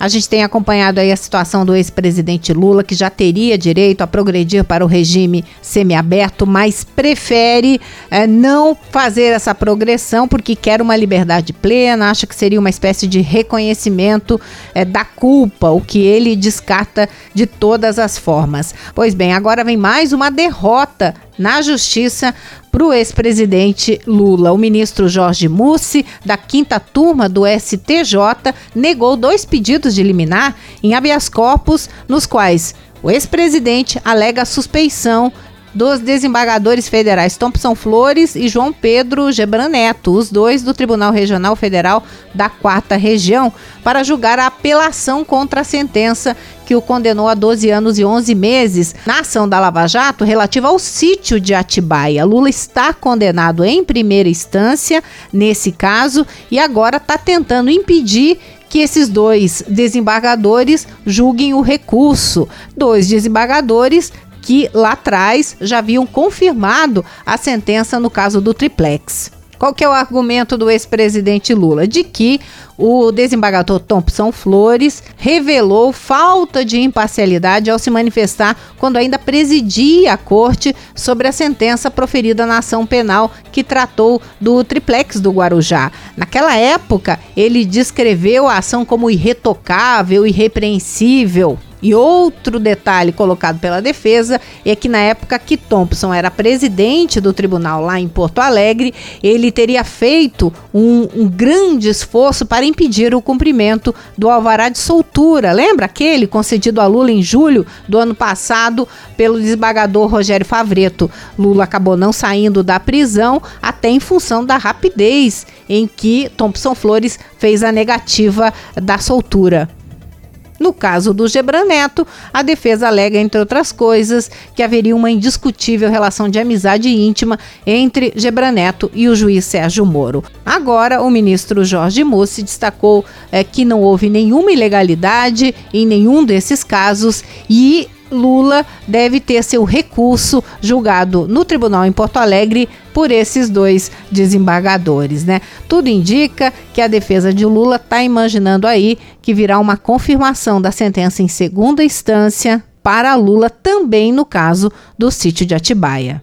A gente tem acompanhado aí a situação do ex-presidente Lula, que já teria direito a progredir para o regime semiaberto, mas prefere é, não fazer essa progressão porque quer uma liberdade plena, acha que seria uma espécie de reconhecimento é, da culpa, o que ele descarta de todas as formas. Pois bem, agora vem mais uma derrota na justiça para o ex-presidente Lula. O ministro Jorge Mussi, da quinta turma do STJ, negou dois pedidos de liminar em habeas corpus, nos quais o ex-presidente alega suspeição dos desembargadores federais Thompson Flores e João Pedro Gebran Neto, os dois do Tribunal Regional Federal da Quarta Região, para julgar a apelação contra a sentença que o condenou a 12 anos e 11 meses na ação da Lava Jato relativa ao sítio de Atibaia. Lula está condenado em primeira instância nesse caso e agora está tentando impedir que esses dois desembargadores julguem o recurso. Dois desembargadores que lá atrás já haviam confirmado a sentença no caso do triplex. Qual que é o argumento do ex-presidente Lula? De que o desembargador Thompson Flores revelou falta de imparcialidade ao se manifestar quando ainda presidia a corte sobre a sentença proferida na ação penal que tratou do triplex do Guarujá. Naquela época, ele descreveu a ação como irretocável, irrepreensível. E outro detalhe colocado pela defesa é que na época que Thompson era presidente do tribunal lá em Porto Alegre, ele teria feito um, um grande esforço para impedir o cumprimento do alvará de soltura. Lembra aquele concedido a Lula em julho do ano passado pelo desembargador Rogério Favreto? Lula acabou não saindo da prisão até em função da rapidez em que Thompson Flores fez a negativa da soltura. No caso do Gebran Neto, a defesa alega, entre outras coisas, que haveria uma indiscutível relação de amizade íntima entre Gebran Neto e o juiz Sérgio Moro. Agora, o ministro Jorge Mussi destacou é, que não houve nenhuma ilegalidade em nenhum desses casos e Lula deve ter seu recurso julgado no tribunal em Porto Alegre por esses dois desembargadores, né? Tudo indica que a defesa de Lula está imaginando aí que virá uma confirmação da sentença em segunda instância para Lula também no caso do sítio de Atibaia.